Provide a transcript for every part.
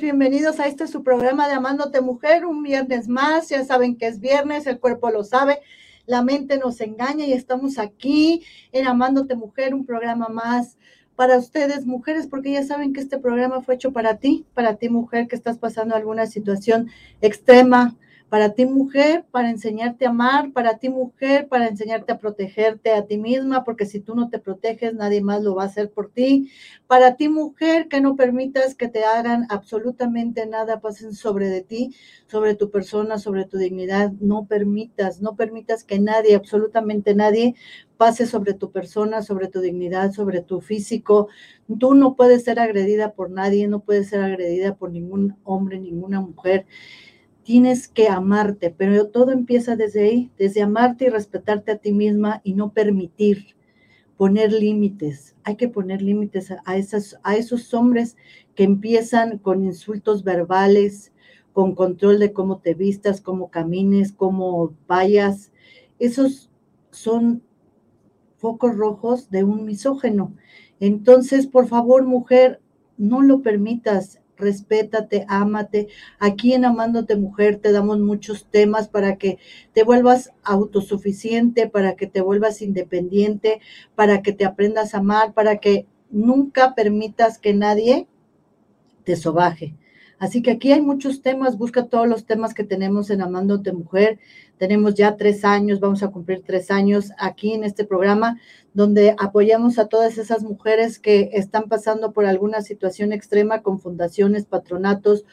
Bienvenidos a este su programa de Amándote Mujer, un viernes más, ya saben que es viernes, el cuerpo lo sabe, la mente nos engaña y estamos aquí en Amándote Mujer, un programa más para ustedes mujeres, porque ya saben que este programa fue hecho para ti, para ti mujer que estás pasando alguna situación extrema, para ti mujer, para enseñarte a amar, para ti mujer, para enseñarte a protegerte a ti misma, porque si tú no te proteges, nadie más lo va a hacer por ti. Para ti mujer, que no permitas que te hagan absolutamente nada, pasen sobre de ti, sobre tu persona, sobre tu dignidad. No permitas, no permitas que nadie, absolutamente nadie, pase sobre tu persona, sobre tu dignidad, sobre tu físico. Tú no puedes ser agredida por nadie, no puedes ser agredida por ningún hombre, ninguna mujer tienes que amarte, pero todo empieza desde ahí, desde amarte y respetarte a ti misma y no permitir poner límites. Hay que poner límites a, esos hombres que empiezan con insultos verbales, con control de cómo te vistas, cómo camines, cómo vayas. Esos son focos rojos de un misógeno. Entonces, por favor, mujer, no lo permitas respétate, ámate. Aquí en Amándote Mujer te damos muchos temas para que te vuelvas autosuficiente, para que te vuelvas independiente, para que te aprendas a amar, para que nunca permitas que nadie te sobaje. Así que aquí hay muchos temas, busca todos los temas que tenemos en Amándote Mujer. Tenemos ya tres años, vamos a cumplir tres años aquí en este programa, donde apoyamos a todas esas mujeres que están pasando por alguna situación extrema con fundaciones, patronatos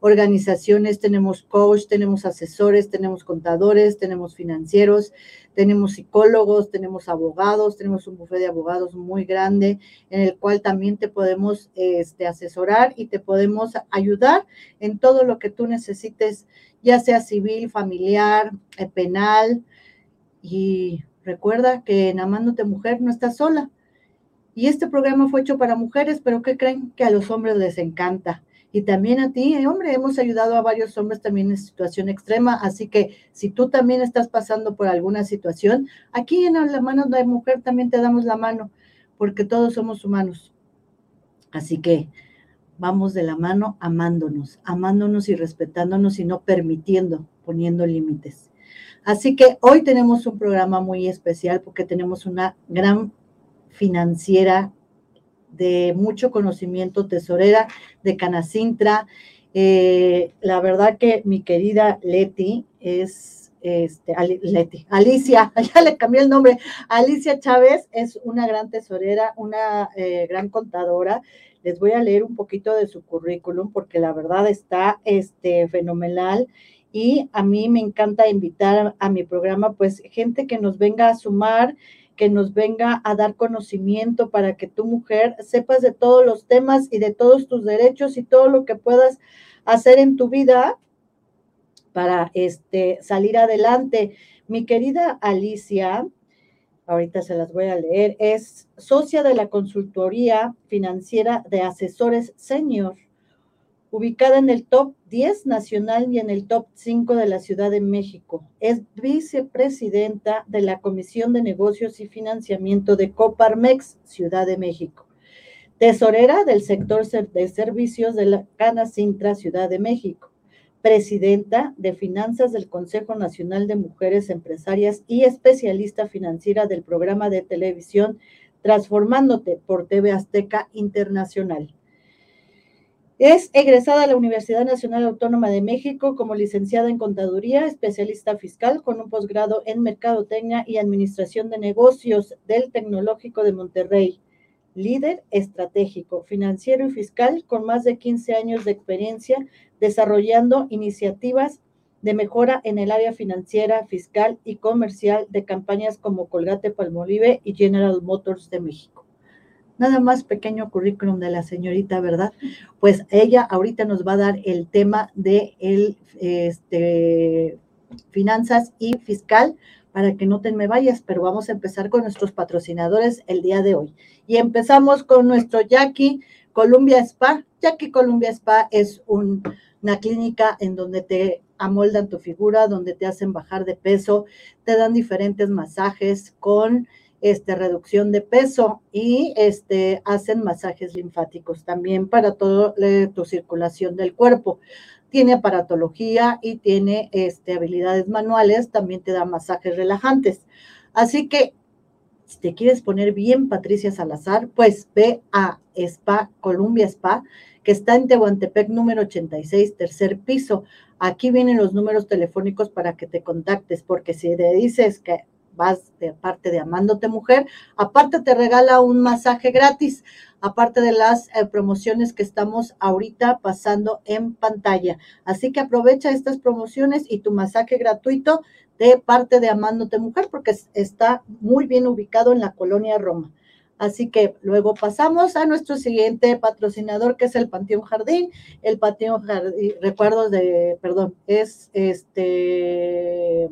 organizaciones, tenemos coach, tenemos asesores, tenemos contadores, tenemos financieros, tenemos psicólogos, tenemos abogados, tenemos un bufete de abogados muy grande en el cual también te podemos este, asesorar y te podemos ayudar en todo lo que tú necesites, ya sea civil, familiar, eh, penal. Y recuerda que en Amándote Mujer no estás sola. Y este programa fue hecho para mujeres, pero ¿qué creen? Que a los hombres les encanta y también a ti, hombre, hemos ayudado a varios hombres también en situación extrema, así que si tú también estás pasando por alguna situación, aquí en la mano de mujer también te damos la mano, porque todos somos humanos. Así que vamos de la mano amándonos, amándonos y respetándonos y no permitiendo, poniendo límites. Así que hoy tenemos un programa muy especial porque tenemos una gran financiera de mucho conocimiento, tesorera de Canacintra. Eh, la verdad que mi querida Leti es, este, Leti, Alicia, ya le cambié el nombre, Alicia Chávez es una gran tesorera, una eh, gran contadora. Les voy a leer un poquito de su currículum porque la verdad está este, fenomenal y a mí me encanta invitar a mi programa pues gente que nos venga a sumar que nos venga a dar conocimiento para que tu mujer sepas de todos los temas y de todos tus derechos y todo lo que puedas hacer en tu vida para este, salir adelante. Mi querida Alicia, ahorita se las voy a leer, es socia de la consultoría financiera de asesores senior ubicada en el top 10 nacional y en el top 5 de la Ciudad de México. Es vicepresidenta de la Comisión de Negocios y Financiamiento de Coparmex, Ciudad de México. Tesorera del sector de servicios de la Cana Sintra, Ciudad de México. Presidenta de Finanzas del Consejo Nacional de Mujeres Empresarias y especialista financiera del programa de televisión Transformándote por TV Azteca Internacional. Es egresada de la Universidad Nacional Autónoma de México como licenciada en Contaduría, especialista fiscal con un posgrado en Mercadotecnia y Administración de Negocios del Tecnológico de Monterrey. Líder estratégico, financiero y fiscal con más de 15 años de experiencia desarrollando iniciativas de mejora en el área financiera, fiscal y comercial de campañas como Colgate Palmolive y General Motors de México nada más pequeño currículum de la señorita, ¿verdad? Pues ella ahorita nos va a dar el tema de el, este, finanzas y fiscal para que no te me vayas, pero vamos a empezar con nuestros patrocinadores el día de hoy. Y empezamos con nuestro Jackie Columbia Spa. Jackie Columbia Spa es una clínica en donde te amoldan tu figura, donde te hacen bajar de peso, te dan diferentes masajes con este, reducción de peso y este, hacen masajes linfáticos también para toda tu circulación del cuerpo. Tiene aparatología y tiene este, habilidades manuales, también te da masajes relajantes. Así que si te quieres poner bien Patricia Salazar, pues ve a Spa, Columbia Spa, que está en Tehuantepec número 86, tercer piso. Aquí vienen los números telefónicos para que te contactes, porque si te dices que vas de parte de Amándote Mujer, aparte te regala un masaje gratis, aparte de las eh, promociones que estamos ahorita pasando en pantalla. Así que aprovecha estas promociones y tu masaje gratuito de parte de Amándote Mujer, porque está muy bien ubicado en la colonia Roma. Así que luego pasamos a nuestro siguiente patrocinador, que es el Panteón Jardín. El Panteón Jardín, recuerdos de, perdón, es este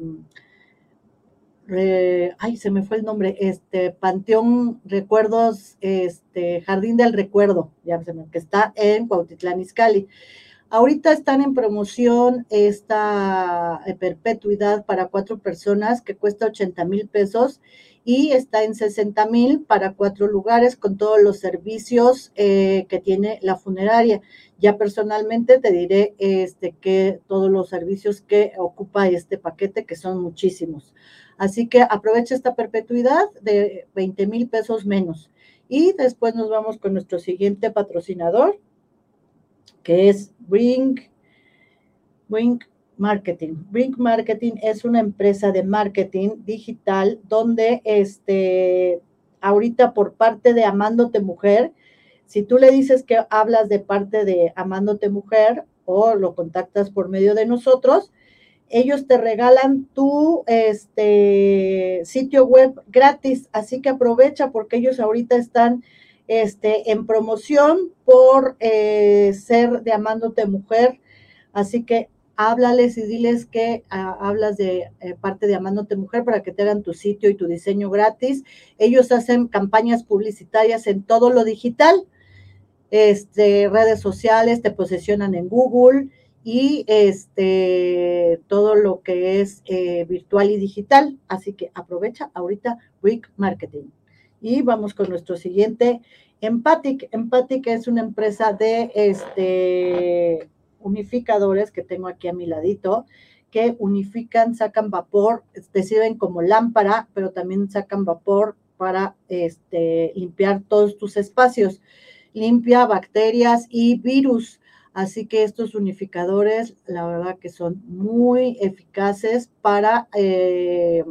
ay, se me fue el nombre, este, Panteón Recuerdos, este, Jardín del Recuerdo, ya se me, que está en Cuautitlán Izcalli. Ahorita están en promoción esta eh, perpetuidad para cuatro personas que cuesta 80 mil pesos y está en 60 mil para cuatro lugares con todos los servicios eh, que tiene la funeraria. Ya personalmente te diré este, que todos los servicios que ocupa este paquete, que son muchísimos. Así que aprovecha esta perpetuidad de 20 mil pesos menos. Y después nos vamos con nuestro siguiente patrocinador, que es Bring, Bring Marketing. Bring Marketing es una empresa de marketing digital donde este, ahorita por parte de Amándote Mujer, si tú le dices que hablas de parte de Amándote Mujer o lo contactas por medio de nosotros, ellos te regalan tu este, sitio web gratis, así que aprovecha porque ellos ahorita están este, en promoción por eh, ser de Amándote Mujer, así que háblales y diles que ah, hablas de eh, parte de Amándote Mujer para que te hagan tu sitio y tu diseño gratis. Ellos hacen campañas publicitarias en todo lo digital, este, redes sociales, te posesionan en Google y este, todo lo que es eh, virtual y digital. Así que aprovecha ahorita Week Marketing. Y vamos con nuestro siguiente, Empathic. Empathic es una empresa de este, unificadores que tengo aquí a mi ladito, que unifican, sacan vapor, te sirven como lámpara, pero también sacan vapor para este, limpiar todos tus espacios. Limpia bacterias y virus. Así que estos unificadores, la verdad que son muy eficaces para eh,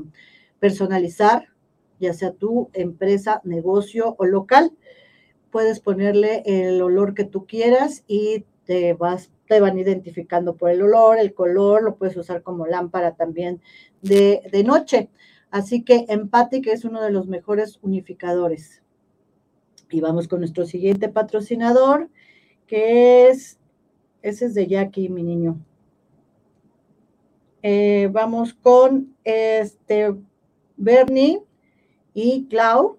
personalizar, ya sea tu empresa, negocio o local. Puedes ponerle el olor que tú quieras y te vas te van identificando por el olor, el color, lo puedes usar como lámpara también de, de noche. Así que Empathic es uno de los mejores unificadores. Y vamos con nuestro siguiente patrocinador, que es ese es de Jackie, mi niño. Eh, vamos con este Bernie y Clau,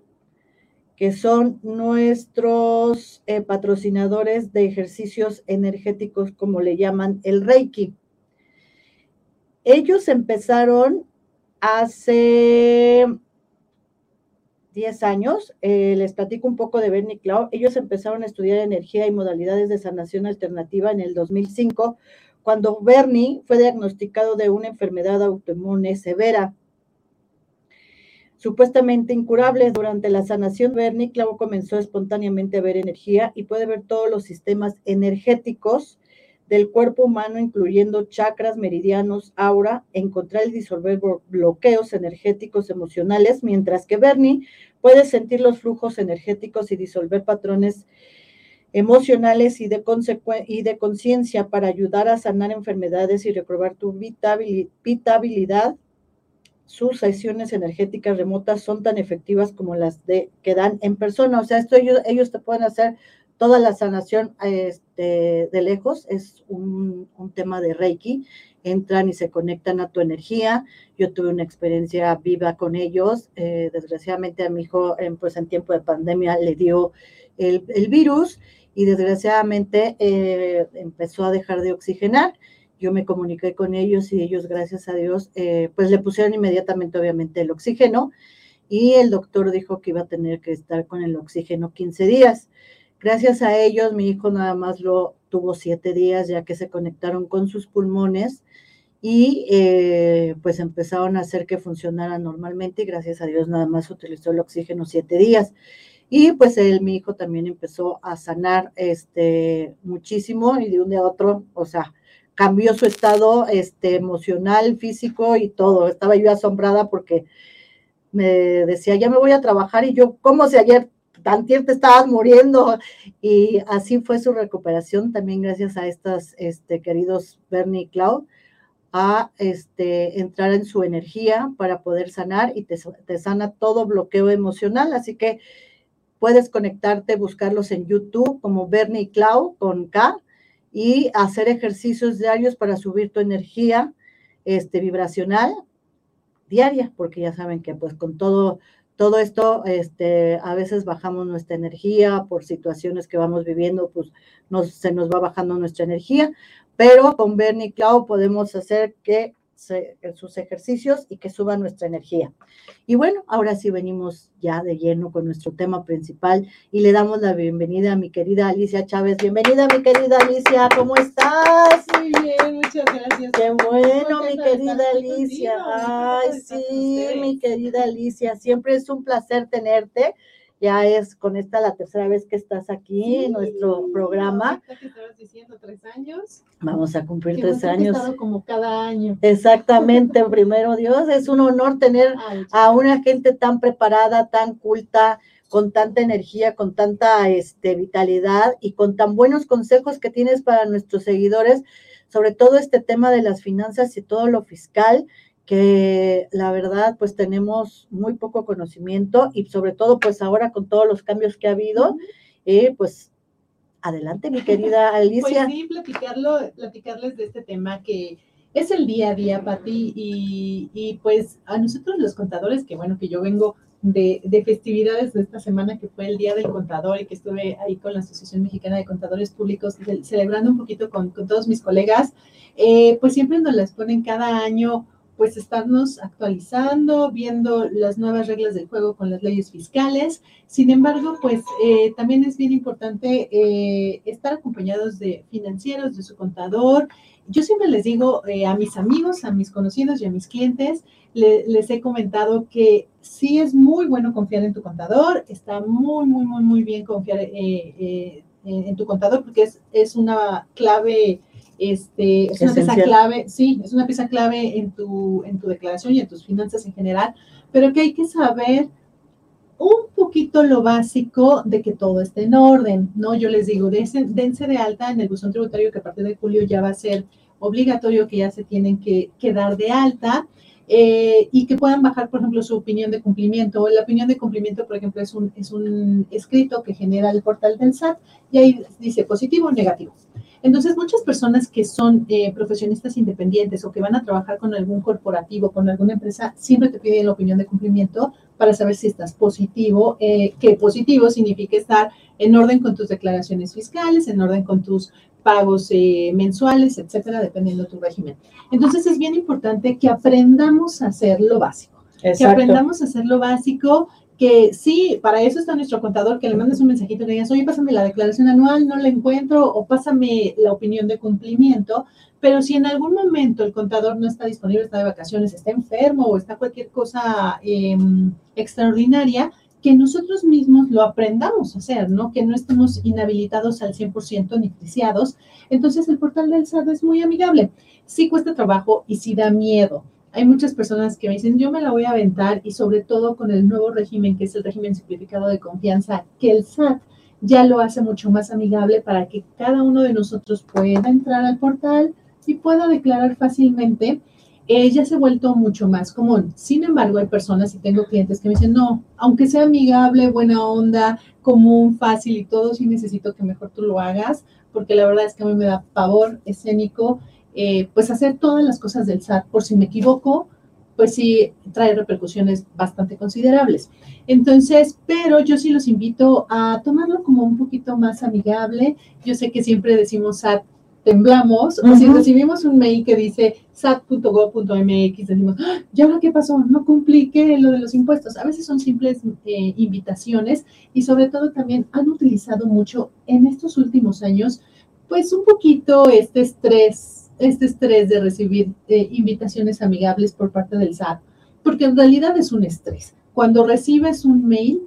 que son nuestros eh, patrocinadores de ejercicios energéticos, como le llaman el Reiki. Ellos empezaron hace 10 años, eh, les platico un poco de Bernie Clau. Ellos empezaron a estudiar energía y modalidades de sanación alternativa en el 2005, cuando Bernie fue diagnosticado de una enfermedad autoinmune severa, supuestamente incurable. Durante la sanación, Bernie Clau comenzó espontáneamente a ver energía y puede ver todos los sistemas energéticos del cuerpo humano, incluyendo chakras, meridianos, aura, encontrar y disolver bloqueos energéticos emocionales, mientras que Bernie puede sentir los flujos energéticos y disolver patrones emocionales y de, conciencia para ayudar a sanar enfermedades y recobrar tu vitabilidad. Sus sesiones energéticas remotas son tan efectivas como las de, que dan en persona. O sea, esto ellos, ellos te pueden hacer toda la sanación este, de lejos es un, tema de Reiki. Entran y se conectan a tu energía. Yo tuve una experiencia viva con ellos. Eh, desgraciadamente a mi hijo, pues en tiempo de pandemia, le dio el, virus y desgraciadamente eh, empezó a dejar de oxigenar. Yo me comuniqué con ellos y ellos, gracias a Dios, eh, pues le pusieron inmediatamente, obviamente, el oxígeno y el doctor dijo que iba a tener que estar con el oxígeno 15 días. Gracias a ellos, mi hijo nada más lo tuvo siete días ya que se conectaron con sus pulmones y eh, pues empezaron a hacer que funcionara normalmente y gracias a Dios nada más utilizó el oxígeno siete días. Y pues él, mi hijo también empezó a sanar este, muchísimo y de un día a otro, o sea, cambió su estado este, emocional, físico y todo. Estaba yo asombrada porque me decía, ya me voy a trabajar y yo, ¿cómo si ayer tantier te estabas muriendo? Y así fue su recuperación también gracias a estos este, queridos Bernie y Cloud a este, entrar en su energía para poder sanar y te, te sana todo bloqueo emocional. Así que puedes conectarte, buscarlos en YouTube como Bernie Cloud con K y hacer ejercicios diarios para subir tu energía este, vibracional diaria, porque ya saben que pues con todo, todo esto, este, a veces bajamos nuestra energía por situaciones que vamos viviendo, pues nos, se nos va bajando nuestra energía, pero con Bernie Cloud podemos hacer que sus ejercicios y que suba nuestra energía. Y bueno, ahora sí venimos ya de lleno con nuestro tema principal y le damos la bienvenida a mi querida Alicia Chávez. Bienvenida, mi querida Alicia, ¿cómo estás? Muy bien, muchas gracias. Qué bueno, mi querida Alicia. Ay, sí, mi querida Alicia, siempre es un placer tenerte ya es con esta la tercera vez que estás aquí en nuestro programa. Que estabas diciendo tres años. Vamos a cumplir tres años. como cada año. Exactamente, primero Dios, es un honor tener a una gente tan preparada, tan culta, con tanta energía, con tanta este, vitalidad y con tan buenos consejos que tienes para nuestros seguidores, sobre todo este tema de las finanzas y todo lo fiscal que la verdad pues tenemos muy poco conocimiento y sobre todo pues ahora con todos los cambios que ha habido, eh, pues adelante mi querida Alicia. Pues sí, platicarlo, platicarles de este tema que es el día a día, Pati, y, y pues a nosotros los contadores, que bueno, que yo vengo de, de, festividades de esta semana, que fue el Día del Contador, y que estuve ahí con la Asociación Mexicana de Contadores Públicos, celebrando un poquito con, con todos mis colegas, eh, pues siempre nos las ponen cada año pues estarnos actualizando, viendo las nuevas reglas del juego con las leyes fiscales. Sin embargo, pues eh, también es bien importante eh, estar acompañados de financieros, de su contador. Yo siempre les digo eh, a mis amigos, a mis conocidos y a mis clientes, les he comentado que sí es muy bueno confiar en tu contador, está muy, muy, muy, muy bien confiar en tu contador porque es, es una clave este, es una pieza clave, sí, es una pieza clave en tu, en tu declaración y en tus finanzas en general, pero que hay que saber un poquito lo básico de que todo esté en orden, ¿no? Yo les digo, dense, dense de alta en el buzón tributario que a partir de julio ya va a ser obligatorio que ya se tienen que, que dar de alta. Eh, y que puedan bajar, por ejemplo, su opinión de cumplimiento. La opinión de cumplimiento, por ejemplo, es un, es un escrito que genera el portal del SAT y ahí dice positivo o negativo. Entonces, muchas personas que son eh, profesionistas independientes o que van a trabajar con algún corporativo, con alguna empresa, siempre te piden la opinión de cumplimiento para saber si estás positivo, eh, que positivo significa estar en orden con tus declaraciones fiscales, en orden con tus pagos eh, mensuales, etcétera, dependiendo de tu régimen. Entonces, es bien importante que aprendamos a hacer lo básico. Que aprendamos a hacer lo básico que sí, para eso está nuestro contador, que le mandes un mensajito que digas, oye, pásame la declaración anual, no la encuentro, o pásame la opinión de cumplimiento, pero si en algún momento el contador no está disponible, está de vacaciones, está enfermo o está cualquier cosa em, extraordinaria, que nosotros mismos lo aprendamos a hacer, ¿no? Que no estemos inhabilitados al 100% ni friciados. Entonces, el portal del SAT es muy amigable. Sí cuesta trabajo y sí da miedo hay muchas personas que me dicen, yo me la voy a aventar y sobre todo con el nuevo régimen, que es el régimen simplificado de confianza, que el SAT ya lo hace mucho más amigable para que cada uno de nosotros pueda entrar al portal y pueda declarar fácilmente. Eh, ya se ha vuelto mucho más común. Sin embargo, hay personas y tengo clientes que me dicen, no, aunque sea amigable, buena onda, común, fácil y todo, sí necesito que mejor tú lo hagas, porque la verdad es que a mí me da pavor escénico eh, pues hacer todas las cosas del SAT, por si me equivoco, pues sí trae repercusiones bastante considerables. Entonces, pero yo sí los invito a tomarlo como un poquito más amigable. Yo sé que siempre decimos SAT temblamos, o si recibimos un mail que dice sat.gov.mx, decimos, ¡Ah! ¿y ahora qué pasó? No cumplí ¿qué? lo de los impuestos. A veces son simples eh, invitaciones y sobre todo también han utilizado mucho en estos últimos años, pues un poquito este estrés, este estrés de recibir eh, invitaciones amigables por parte del SAT, porque en realidad es un estrés. Cuando recibes un mail,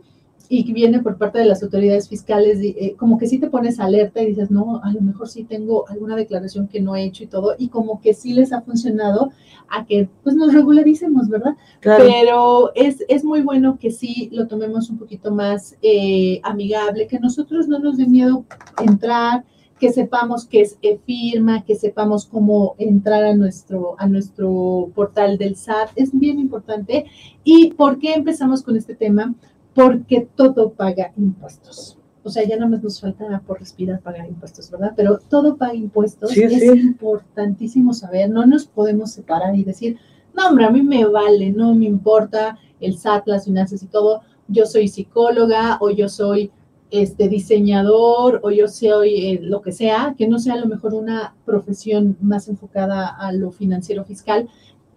y que viene por parte de las autoridades fiscales, eh, como que sí te pones alerta y dices, no, a lo mejor sí tengo alguna declaración que no he hecho y todo, y como que sí les ha funcionado a que pues nos regularicemos, ¿verdad? Pero es, es muy bueno que sí lo tomemos un poquito más eh, amigable, que nosotros no nos dé miedo entrar, que sepamos qué es firma, que sepamos cómo entrar a nuestro, a nuestro portal del SAT, es bien importante. ¿Y por qué empezamos con este tema? porque todo paga impuestos. O sea, ya no más nos falta por respirar pagar impuestos, ¿verdad? Pero todo paga impuestos. es importantísimo saber, no nos podemos separar y decir, no, hombre, a mí me vale, no me importa el SAT, las finanzas y todo. Yo soy psicóloga o yo soy este diseñador o yo soy eh, lo que sea, que no sea a lo mejor una profesión más enfocada a lo financiero fiscal,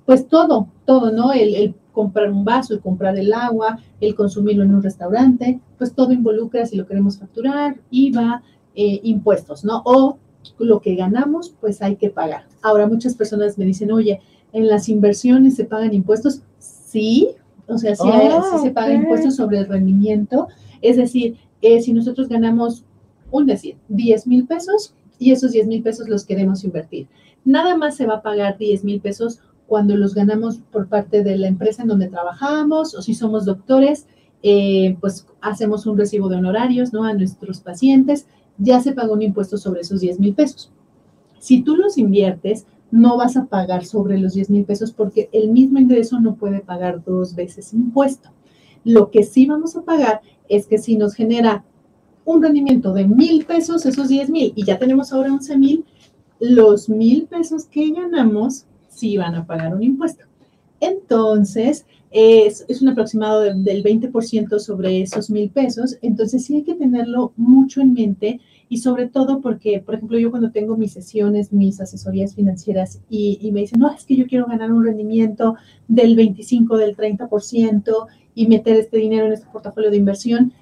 pues todo, todo, ¿no? El, el comprar un vaso, y comprar el agua, el consumirlo en un restaurante, pues todo involucra si lo queremos facturar, IVA, eh, impuestos, ¿no? O lo que ganamos, pues hay que pagar. Ahora muchas personas me dicen, oye, en las inversiones se pagan impuestos. Sí, o sea, sí, se pagan impuestos sobre el rendimiento. Es decir, eh, si nosotros ganamos, un decir, 10 mil pesos y esos 10 mil pesos los queremos invertir. Nada más se va a pagar 10 mil pesos cuando los ganamos por parte de la empresa en donde trabajamos o si somos doctores, eh, pues hacemos un recibo de honorarios ¿no? a nuestros pacientes, ya se pagó un impuesto sobre esos 10 mil pesos. Si tú los inviertes, no vas a pagar sobre los 10 mil pesos porque el mismo ingreso no puede pagar dos veces impuesto. Lo que sí vamos a pagar es que si nos genera un rendimiento de mil pesos, esos 10 mil, y ya tenemos ahora 11 mil, los mil pesos que ganamos sí van a pagar un impuesto. Entonces, es, un aproximado del 20% sobre esos mil pesos. Entonces, sí hay que tenerlo mucho en mente y sobre todo porque, por ejemplo, yo cuando tengo mis sesiones, mis asesorías financieras y, y me dicen, no, es que yo quiero ganar un rendimiento del 25, del 30% y meter este dinero en este portafolio de inversión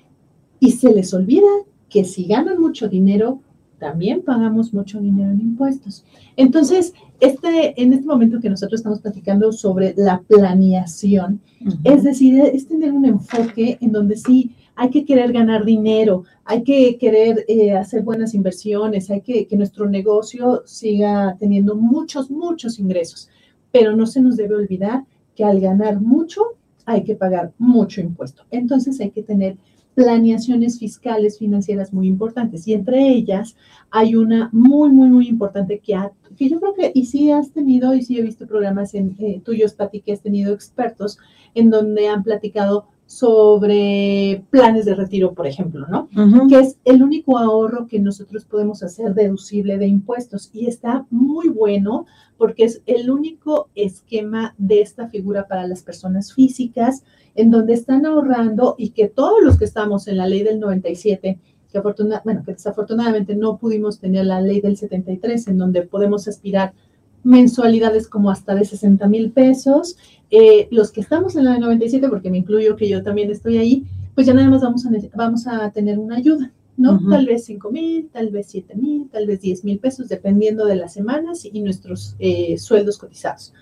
y se les olvida que si ganan mucho dinero, también pagamos mucho dinero en impuestos. Entonces, este, en este momento que nosotros estamos platicando sobre la planeación, es decir, es tener un enfoque en donde sí hay que querer ganar dinero, hay que querer eh, hacer buenas inversiones, hay que que nuestro negocio siga teniendo muchos, muchos ingresos, pero no se nos debe olvidar que al ganar mucho hay que pagar mucho impuesto. Entonces hay que tener planeaciones fiscales financieras muy importantes y entre ellas hay una muy, muy, muy importante que, que yo creo que, y sí has tenido, y sí he visto programas en, eh, tuyos, Pati, que has tenido expertos en donde han platicado sobre planes de retiro, por ejemplo, ¿no? Que es el único ahorro que nosotros podemos hacer deducible de impuestos y está muy bueno porque es el único esquema de esta figura para las personas físicas en donde están ahorrando y que todos los que estamos en la ley del 97, que, afortunadamente, bueno, que desafortunadamente no pudimos tener la ley del 73, en donde podemos aspirar mensualidades como hasta de 60 mil pesos. Eh, los que estamos en la de 97, porque me incluyo que yo también estoy ahí, pues ya nada más vamos a, vamos a tener una ayuda, ¿no? Tal vez 5 mil, tal vez 7 mil, tal vez 10 mil pesos, dependiendo de las semanas y nuestros eh, sueldos cotizados.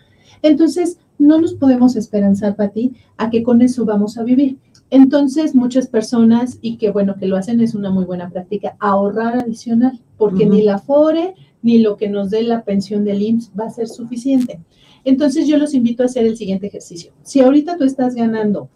Entonces, no nos podemos esperanzar, ti a que con eso vamos a vivir. Entonces, muchas personas, y que bueno que lo hacen, es una muy buena práctica, ahorrar adicional, porque ni la FORE ni lo que nos dé la pensión del IMSS va a ser suficiente. Entonces, yo los invito a hacer el siguiente ejercicio. Si ahorita tú estás ganando,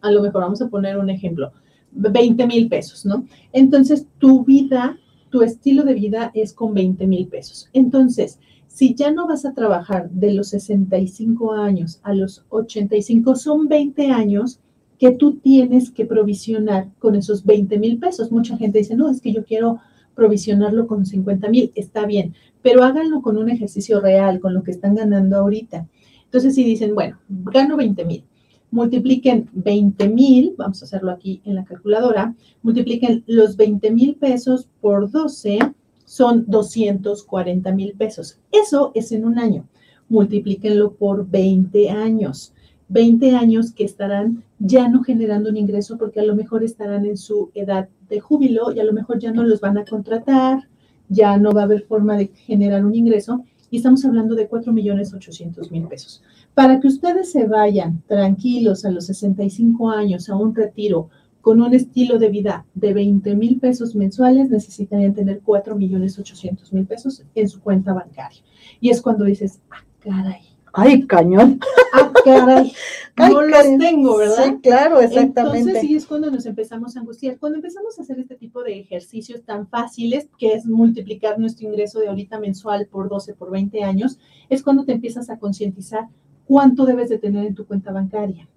a lo mejor vamos a poner un ejemplo, 20 mil pesos, ¿no? Entonces, tu vida, tu estilo de vida es con 20 mil pesos. Entonces, si ya no vas a trabajar de los 65 años a los 85, son 20 años que tú tienes que provisionar con esos 20 mil pesos. Mucha gente dice, no, es que yo quiero provisionarlo con 50 mil, está bien, pero háganlo con un ejercicio real, con lo que están ganando ahorita. Entonces, si dicen, bueno, gano 20 mil, multipliquen 20 mil, vamos a hacerlo aquí en la calculadora, multipliquen los 20 mil pesos por 12, son 240 mil pesos. Eso es en un año. Multiplíquenlo por 20 años. 20 años que estarán ya no generando un ingreso porque a lo mejor estarán en su edad de júbilo y a lo mejor ya no los van a contratar, ya no va a haber forma de generar un ingreso y estamos hablando de 4 millones 800 mil pesos. Para que ustedes se vayan tranquilos a los 65 años a un retiro con un estilo de vida de 20 mil pesos mensuales, necesitarían tener 4 millones 800 mil pesos en su cuenta bancaria. Y es cuando dices, ah, caray. Ay, cañón. Ah, caray. no los tengo, ¿verdad? Sí, claro, exactamente. Entonces sí es cuando nos empezamos a angustiar. Cuando empezamos a hacer este tipo de ejercicios tan fáciles, que es multiplicar nuestro ingreso de ahorita mensual por 12, por 20 años, es cuando te empiezas a concientizar cuánto debes de tener en tu cuenta bancaria.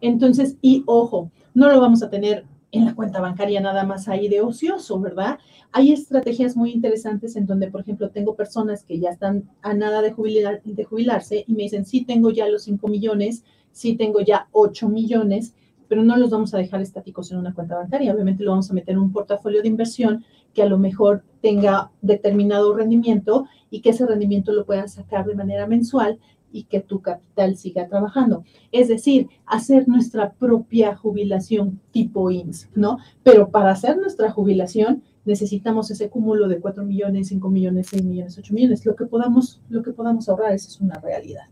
Entonces, y ojo, no lo vamos a tener en la cuenta bancaria nada más ahí de ocioso, ¿verdad? Hay estrategias muy interesantes en donde, por ejemplo, tengo personas que ya están a nada de, jubilar, de jubilarse y me dicen, sí tengo ya los 5 millones, sí tengo ya 8 millones, pero no los vamos a dejar estáticos en una cuenta bancaria. Obviamente lo vamos a meter en un portafolio de inversión que a lo mejor tenga determinado rendimiento y que ese rendimiento lo puedan sacar de manera mensual y que tu capital siga trabajando. Es decir, hacer nuestra propia jubilación tipo IMSS, ¿no? Pero para hacer nuestra jubilación necesitamos ese cúmulo de 4 millones, 5 millones, 6 millones, 8 millones, lo que podamos, lo que podamos ahorrar, esa es una realidad.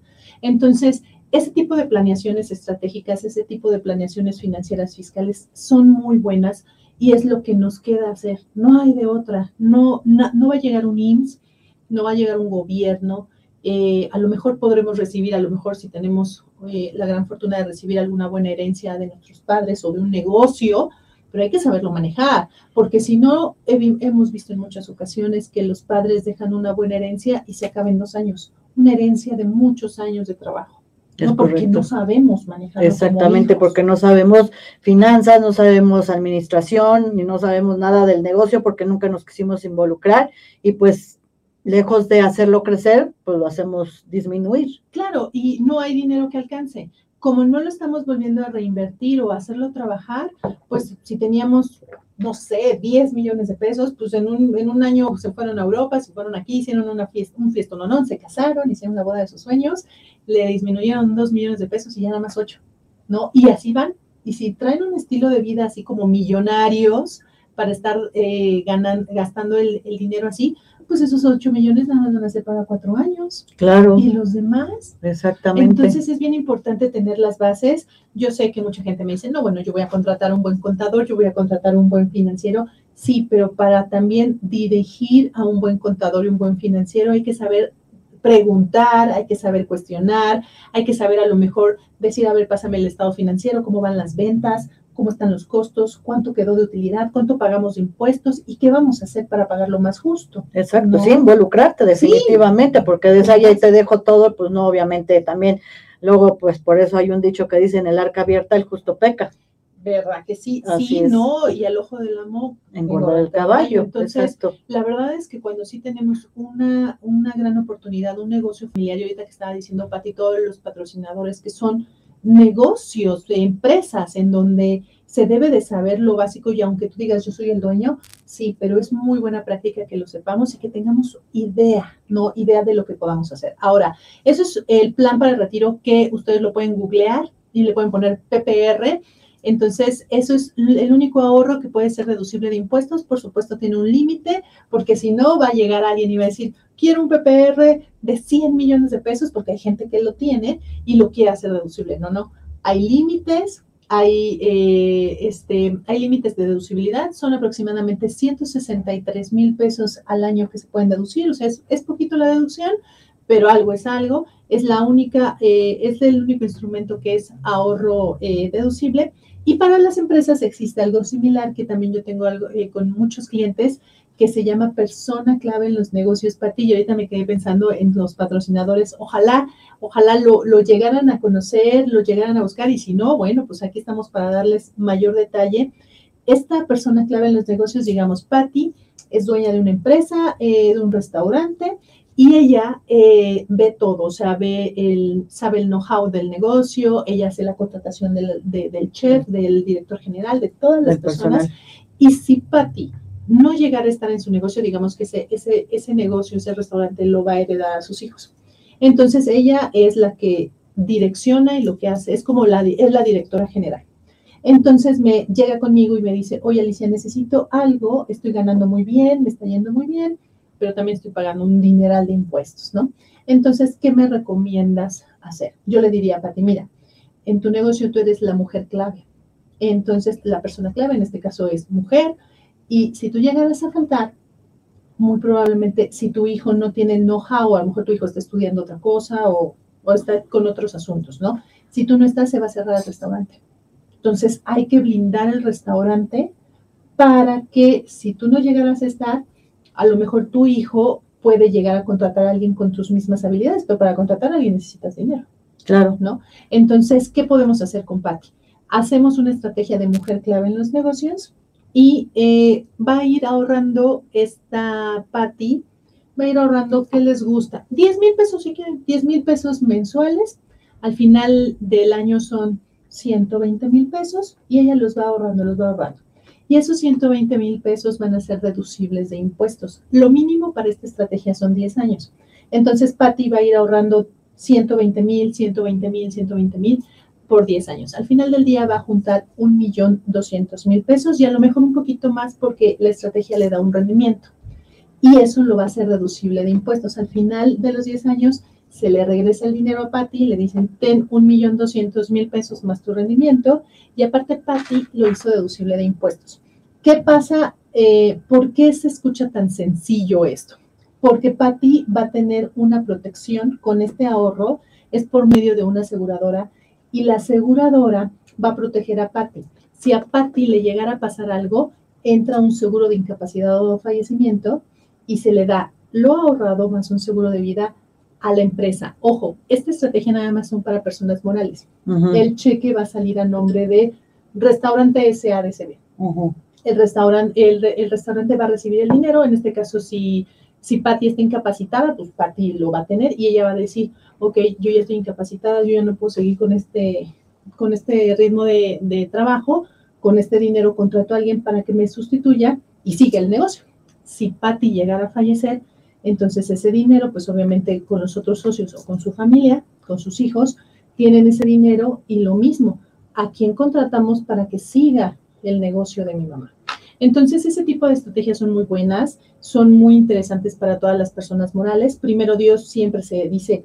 Entonces, ese tipo de planeaciones estratégicas, ese tipo de planeaciones financieras fiscales son muy buenas y es lo que nos queda hacer. No hay de otra. No, no, no va a llegar un IMSS, no va a llegar un gobierno, eh, a lo mejor podremos recibir, a lo mejor si tenemos eh, la gran fortuna de recibir alguna buena herencia de nuestros padres o de un negocio, pero hay que saberlo manejar, porque si no, hemos visto en muchas ocasiones que los padres dejan una buena herencia y se acaba en dos años, una herencia de muchos años de trabajo. no porque no sabemos manejar. Exactamente, porque no sabemos finanzas, no sabemos administración, ni no sabemos nada del negocio porque nunca nos quisimos involucrar y pues lejos de hacerlo crecer, pues lo hacemos disminuir. Claro, y no hay dinero que alcance. Como no lo estamos volviendo a reinvertir o hacerlo trabajar, pues si teníamos, no sé, 10 millones de pesos, pues en un, en un año se fueron a Europa, se fueron aquí, hicieron una fiesta, un no, no, se casaron, hicieron la boda de sus sueños, le disminuyeron 2 millones de pesos y ya nada más 8, ¿no? Y así van. Y si traen un estilo de vida así como millonarios para estar eh, gastando el, el dinero así, pues esos 8 millones nada más van a ser para cuatro años. Claro. Y los demás. Exactamente. Entonces es bien importante tener las bases. Yo sé que mucha gente me dice, no, bueno, yo voy a contratar un buen contador, yo voy a contratar un buen financiero. Sí, pero para también dirigir a un buen contador y un buen financiero hay que saber preguntar, hay que saber cuestionar, hay que saber a lo mejor decir, a ver, pásame el estado financiero, cómo van las ventas, cómo están los costos, cuánto quedó de utilidad, cuánto pagamos de impuestos y qué vamos a hacer para pagar lo más justo. Exacto, sí, involucrarte definitivamente, porque desde ahí te dejo todo, pues no, obviamente también, luego pues por eso hay un dicho que dice en el arca abierta el justo peca. ¿Verdad que sí? sí, no, y al ojo del amo engorda el caballo. Entonces, la verdad es que cuando sí tenemos una, una gran oportunidad, un negocio familiar, y ahorita que estaba diciendo Pati, todos los patrocinadores que son negocios, de empresas en donde se debe de saber lo básico y aunque tú digas yo soy el dueño, sí, pero es muy buena práctica que lo sepamos y que tengamos idea, ¿no? Idea de lo que podamos hacer. Ahora, eso es el plan para el retiro que ustedes lo pueden googlear y le pueden poner PPR. Entonces, eso es el único ahorro que puede ser deducible de impuestos. Por supuesto, tiene un límite, porque si no, va a llegar alguien y va a decir, quiero un PPR de 100 millones de pesos, porque hay gente que lo tiene y lo quiere hacer deducible. No, no. Hay límites, hay, eh, este, hay límites de deducibilidad, son aproximadamente 163 mil pesos al año que se pueden deducir, o sea, es, poquito la deducción, pero algo es algo, es la única, eh, es el único instrumento que es ahorro eh, deducible. Y para las empresas existe algo similar que también yo tengo algo con muchos clientes que se llama persona clave en los negocios Pati. Y ahorita me quedé pensando en los patrocinadores. Ojalá, ojalá lo, llegaran a conocer, lo llegaran a buscar. Y si no, bueno, pues aquí estamos para darles mayor detalle. Esta persona clave en los negocios, digamos, Patti, es dueña de una empresa, eh, de un restaurante, y ella eh, ve todo, o sea, ve el, sabe el know-how del negocio, ella hace la contratación del, del chef, del director general, de todas las personas. Y si Patti no llegar a estar en su negocio, digamos que ese, ese, ese negocio, ese restaurante lo va a heredar a sus hijos. Entonces ella es la que direcciona y lo que hace es como la, es la directora general. Entonces me llega conmigo y me dice, oye Alicia, necesito algo, estoy ganando muy bien, me está yendo muy bien, pero también estoy pagando un dineral de impuestos, ¿no? Entonces, ¿qué me recomiendas hacer? Yo le diría a Pati, mira, en tu negocio tú eres la mujer clave. Entonces, la persona clave en este caso es mujer. Y si tú llegaras a faltar, muy probablemente si tu hijo no tiene know-how, a lo mejor tu hijo está estudiando otra cosa o, o está con otros asuntos, ¿no? Si tú no estás, se va a cerrar el restaurante. Entonces, hay que blindar el restaurante para que si tú no llegaras a estar, a lo mejor tu hijo puede llegar a contratar a alguien con tus mismas habilidades, pero para contratar a alguien necesitas dinero. Claro. ¿No? Entonces, ¿qué podemos hacer con Patty? Hacemos una estrategia de mujer clave en los negocios y eh, va a ir ahorrando esta Patty, va a ir ahorrando, ¿qué les gusta? 10 mil pesos, si quieren, 10 mil pesos mensuales. Al final del año son 120 mil pesos y ella los va ahorrando, los va ahorrando y esos 120 mil pesos van a ser deducibles de impuestos. Lo mínimo para esta estrategia son 10 años. Entonces, Patty va a ir ahorrando 120 mil, 120 mil, 120 mil por 10 años. Al final del día va a juntar un millón doscientos mil pesos y a lo mejor un poquito más porque la estrategia le da un rendimiento. Y eso lo va a hacer deducible de impuestos. Al final de los 10 años se le regresa el dinero a Patty, le dicen, ten un millón doscientos mil pesos más tu rendimiento, y aparte Patty lo hizo deducible de impuestos. ¿Qué pasa? Eh, ¿Por qué se escucha tan sencillo esto? Porque Patty va a tener una protección con este ahorro, es por medio de una aseguradora, y la aseguradora va a proteger a Patty. Si a Patty le llegara a pasar algo, entra un seguro de incapacidad o fallecimiento y se le da lo ahorrado más un seguro de vida a la empresa. Ojo, esta estrategia nada más son para personas morales. El cheque va a salir a nombre de Restaurante SADCB. el, restaurante, el, restaurante va a recibir el dinero. En este caso, si, si Patty está incapacitada, pues Patty lo va a tener y ella va a decir, ok, yo ya estoy incapacitada, yo ya no puedo seguir con este, con este ritmo de, trabajo, con este dinero contrato a alguien para que me sustituya y siga el negocio. Si Patty llegara a fallecer, entonces ese dinero, pues obviamente con los otros socios o con su familia, con sus hijos, tienen ese dinero y lo mismo, a quién contratamos para que siga el negocio de mi mamá. Entonces, ese tipo de estrategias son muy buenas, son muy interesantes para todas las personas morales. Primero Dios siempre se dice,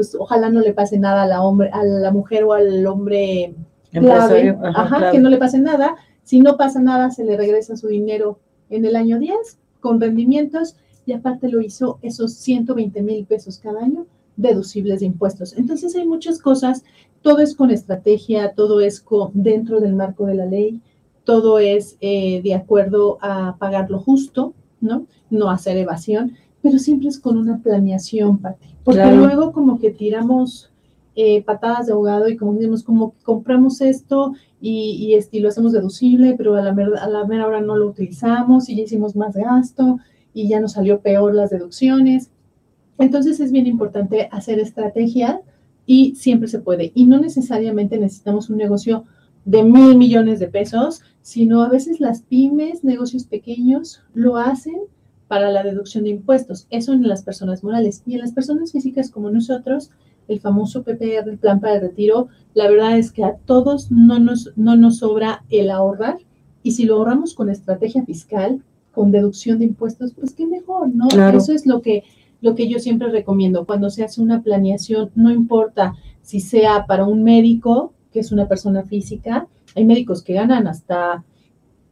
pues ojalá no le pase nada a la, hombre, a la mujer o al hombre clave, ajá, que no le pase nada. Si no pasa nada, se le regresa su dinero en el año 10 con rendimientos y aparte lo hizo esos 120 mil pesos cada año deducibles de impuestos. Entonces hay muchas cosas, todo es con estrategia, todo es con, dentro del marco de la ley, todo es eh, de acuerdo a pagar lo justo, ¿no? No hacer evasión, pero siempre es con una planeación, Pati. Porque luego como que tiramos eh, patadas de ahogado y como decimos, como que compramos esto y, y, lo hacemos deducible, pero a la, a la mera hora no lo utilizamos y ya hicimos más gasto y ya nos salió peor las deducciones. Entonces es bien importante hacer estrategia y siempre se puede. Y no necesariamente necesitamos un negocio de mil millones de pesos, sino a veces las pymes, negocios pequeños, lo hacen para la deducción de impuestos. Eso en las personas morales. Y en las personas físicas como nosotros, el famoso PPR, el plan para el retiro, la verdad es que a todos no nos, no nos sobra el ahorrar. Y si lo ahorramos con estrategia fiscal, con deducción de impuestos, pues qué mejor, ¿no? Eso es lo que, lo que yo siempre recomiendo. Cuando se hace una planeación, no importa si sea para un médico, que es una persona física, hay médicos que ganan hasta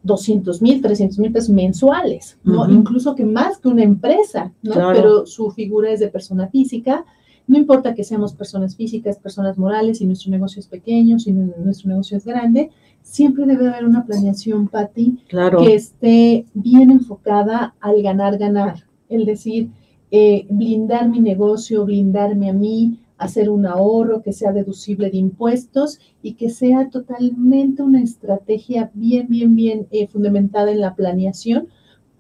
200 mil, 300 mil pesos mensuales, ¿no? Incluso que más que una empresa, ¿no? Pero su figura es de persona física. No importa que seamos personas físicas, personas morales, si nuestro negocio es pequeño, si nuestro negocio es grande, siempre debe haber una planeación, Patti, que esté bien enfocada al ganar, ganar. El decir, eh, blindar mi negocio, blindarme a mí, hacer un ahorro que sea deducible de impuestos y que sea totalmente una estrategia bien, bien, bien eh, fundamentada en la planeación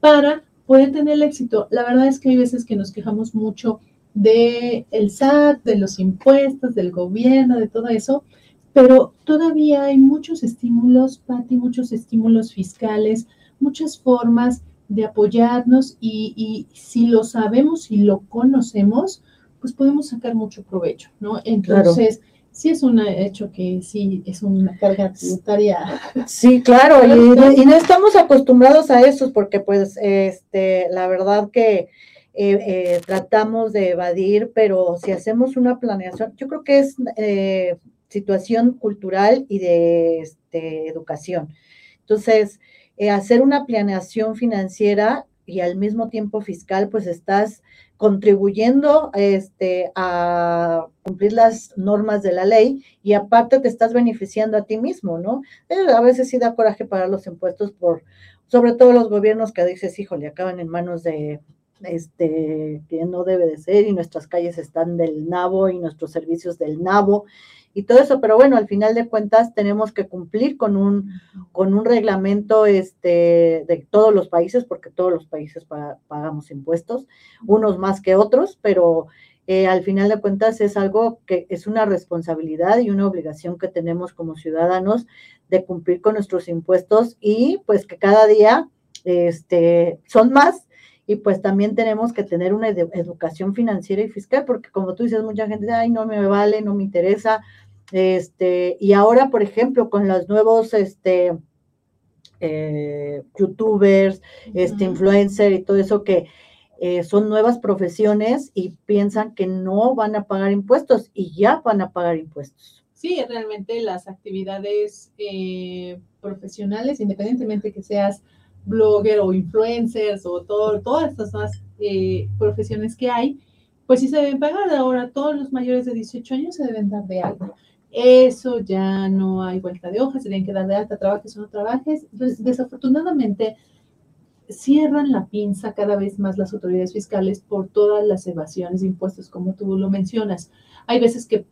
para poder tener éxito. La verdad es que hay veces que nos quejamos mucho del el SAT, de los impuestos, del gobierno, de todo eso, pero todavía hay muchos estímulos, Pati, muchos estímulos fiscales, muchas formas de apoyarnos y, y, si lo sabemos y lo conocemos, pues podemos sacar mucho provecho, ¿no? Entonces, sí es un hecho que sí es una carga tributaria. Sí, claro, y, no estamos acostumbrados a eso porque pues este, la verdad que eh, eh, tratamos de evadir, pero si hacemos una planeación, yo creo que es eh, situación cultural y de este, educación. Entonces, hacer una planeación financiera y al mismo tiempo fiscal, pues estás contribuyendo este, a cumplir las normas de la ley y aparte te estás beneficiando a ti mismo, ¿no? Eh, a veces sí da coraje pagar los impuestos por, sobre todo los gobiernos que dices, híjole, acaban en manos de, este, que no debe de ser y nuestras calles están del nabo y nuestros servicios del nabo y todo eso, pero bueno, al final de cuentas tenemos que cumplir con un, con un reglamento este, de todos los países, porque todos los países pagamos impuestos, unos más que otros, pero eh, al final de cuentas es algo que es una responsabilidad y una obligación que tenemos como ciudadanos de cumplir con nuestros impuestos y pues que cada día este, son más y pues también tenemos que tener una educación financiera y fiscal, porque como tú dices, mucha gente ay, no me vale, no me interesa, este, y ahora, por ejemplo, con los nuevos este, eh, youtubers, este, influencer y todo eso que eh, son nuevas profesiones y piensan que no van a pagar impuestos y ya van a pagar impuestos. Sí, realmente las actividades eh, profesionales, independientemente que seas blogger o influencers o todo, todas estas más profesiones que hay, pues sí se deben pagar. Ahora todos los mayores de 18 años se deben dar de alta. Eso ya no hay vuelta de hoja, se tienen que dar de alta, trabajes o no trabajes. Desafortunadamente, cierran la pinza cada vez más las autoridades fiscales por todas las evasiones de impuestos, como tú lo mencionas. Hay veces que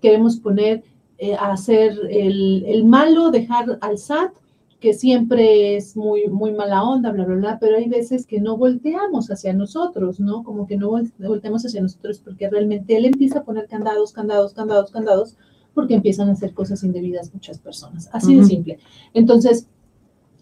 queremos poner eh, a hacer el, el, malo, dejar al SAT, que siempre es muy, muy mala onda, bla, bla, bla, pero hay veces que no volteamos hacia nosotros, ¿no? Como que no volteamos hacia nosotros porque realmente él empieza a poner candados, candados, candados, candados porque empiezan a hacer cosas indebidas muchas personas. Así de simple. Entonces,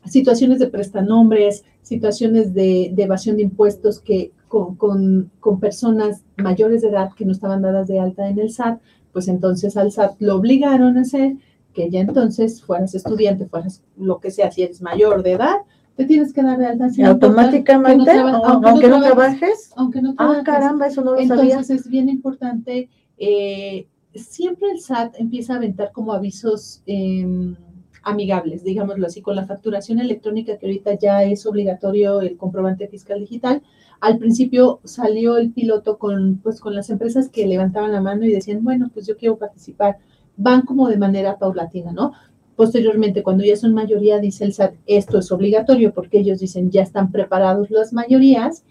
situaciones de prestanombres, situaciones de, evasión de impuestos que con, con, personas mayores de edad que no estaban dadas de alta en el SAT, pues entonces al SAT lo obligaron a hacer que ya entonces fueras estudiante, fueras lo que sea, si eres mayor de edad, te tienes que dar de alta. automáticamente, aunque, no trabajes, aunque no trabajes. Ah, caramba, eso no lo entonces, sabía. Entonces es bien importante eh, siempre el SAT empieza a aventar como avisos em, amigables, digámoslo así, con la facturación electrónica que ahorita ya es obligatorio el comprobante fiscal digital. Al principio salió el piloto con, pues, con las empresas que levantaban la mano y decían, bueno, pues yo quiero participar. Van como de manera paulatina, ¿no? Posteriormente, cuando ya son mayoría, dice el SAT, esto es obligatorio porque ellos dicen, ya están preparados las mayorías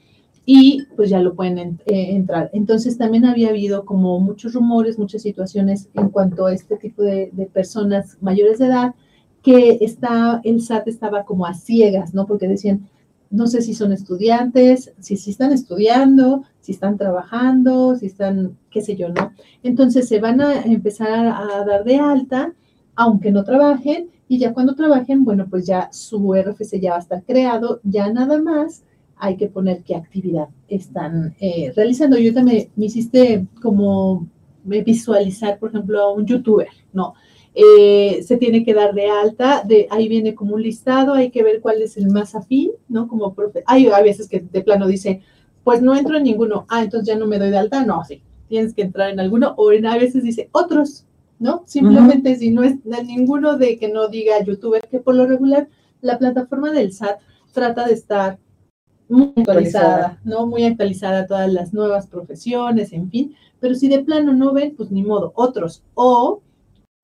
y pues ya lo pueden eh, entrar. Entonces también había habido como muchos rumores, muchas situaciones en cuanto a este tipo de, personas mayores de edad que está, el SAT estaba como a ciegas, ¿no? Porque decían, no sé si son estudiantes, si, si están estudiando, si están trabajando, si están, qué sé yo, ¿no? Entonces se van a empezar a, a dar de alta, aunque no trabajen, y ya cuando trabajen, bueno, pues ya su RFC ya va a estar creado, ya nada más hay que poner qué actividad están eh, realizando. Yo también me hiciste como visualizar, por ejemplo, a un youtuber, ¿no? Eh, se tiene que dar de alta, de, ahí viene como un listado, hay que ver cuál es el más afín, ¿no? Como profe, hay a veces que de plano dice, pues no entro en ninguno, ah, entonces ya no me doy de alta, no, sí, tienes que entrar en alguno, o en, a veces dice otros, ¿no? Simplemente si no es ninguno de que no diga youtuber, que por lo regular la plataforma del SAT trata de estar muy actualizada, ¿no? Muy actualizada todas las nuevas profesiones, en fin. Pero si de plano no ven, pues ni modo, otros. O,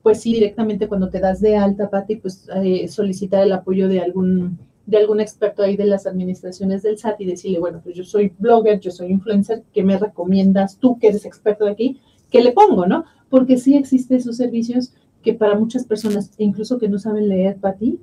pues sí, directamente cuando te das de alta, Pati, pues eh, solicitar el apoyo de algún, de algún experto ahí de las administraciones del SAT y decirle, bueno, pues yo soy blogger, yo soy influencer, ¿qué me recomiendas tú que eres experto de aquí? ¿Qué le pongo, no? Porque sí existen esos servicios que para muchas personas, incluso que no saben leer, Pati,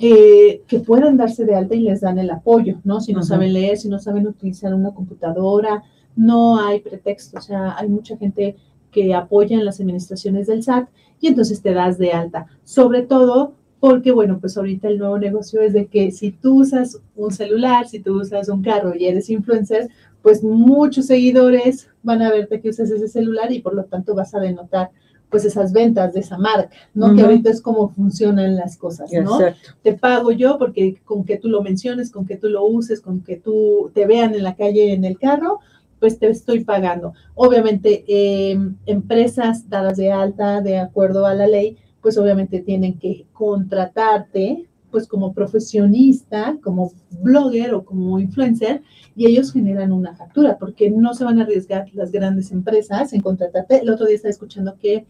eh, que puedan darse de alta y les dan el apoyo, ¿no? Si no saben leer, si no saben utilizar una computadora, no hay pretexto, o sea, hay mucha gente que apoya en las administraciones del SAT y entonces te das de alta. Sobre todo porque bueno, pues ahorita el nuevo negocio es de que si tú usas un celular, si tú usas un carro y eres influencer, pues muchos seguidores van a verte que usas ese celular y por lo tanto vas a denotar pues esas ventas de esa marca, ¿no? Que ahorita es como funcionan las cosas, ¿no? Te pago yo porque con que tú lo menciones, con que tú lo uses, con que tú te vean en la calle en el carro, pues te estoy pagando. Obviamente, em, empresas dadas de alta de acuerdo a la ley, pues obviamente tienen que contratarte pues como profesionista, como blogger o como influencer, y ellos generan una factura, porque no se van a arriesgar las grandes empresas en contratarte. El otro día estaba escuchando que,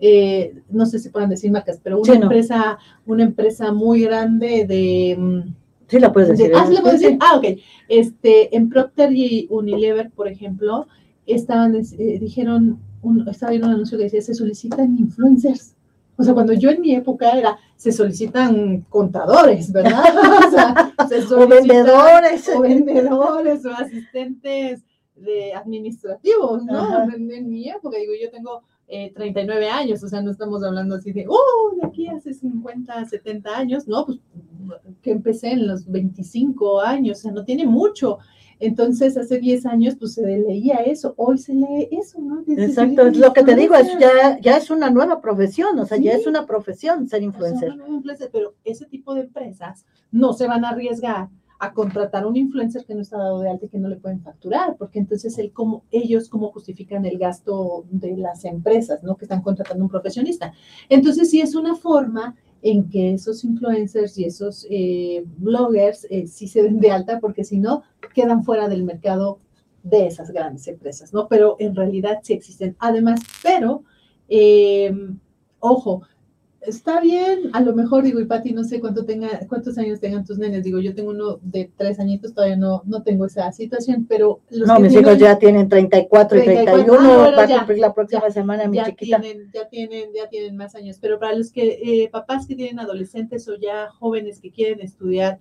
eh, no sé si puedan decir marcas, pero una empresa, una empresa muy grande de... Mm, sí, la puedes decir. ah, ¿sí la puedes decir? Ah, ok. Este, en Procter y Unilever, por ejemplo, estaban, eh, dijeron, un, estaba viendo un anuncio que decía, se solicitan influencers o sea, cuando yo en mi época era, se solicitan contadores, ¿verdad? O, sea, o vendedores. O vendedores o asistentes de administrativos, ¿no? En, mi época, digo, yo tengo 39 eh, años, o sea, no estamos hablando así de, oh, de aquí hace 50, 70 años, no, pues que empecé en los 25 años, o sea, no tiene mucho. Entonces, hace 10 años, pues se leía eso, hoy se lee eso, ¿no? Exacto, es lo que te digo, es, ya, ya es una nueva profesión, o sea, ya es una profesión ser influencer. Pero ese tipo de empresas no se van a arriesgar a contratar a un influencer que no está dado de alta y que no le pueden facturar, porque entonces el cómo, ellos cómo justifican el gasto de las empresas, ¿no? Que están contratando un profesionista. Entonces, sí es una forma en que esos influencers y esos eh, bloggers eh, sí se den de alta, porque si no, quedan fuera del mercado de esas grandes empresas, ¿no? Pero en realidad sí existen. Además, pero, eh, ojo, está bien, a lo mejor digo, y Pati, no sé cuánto tenga, cuántos años tengan tus nenes, digo, yo tengo uno de tres añitos, todavía no, no tengo esa situación, pero los No, mis hijos ya tienen 34 y 31, ah, va a cumplir la próxima semana mi ya chiquita. Tienen, ya tienen, ya tienen más años, pero para los que, eh, papás que tienen adolescentes o ya jóvenes que quieren estudiar,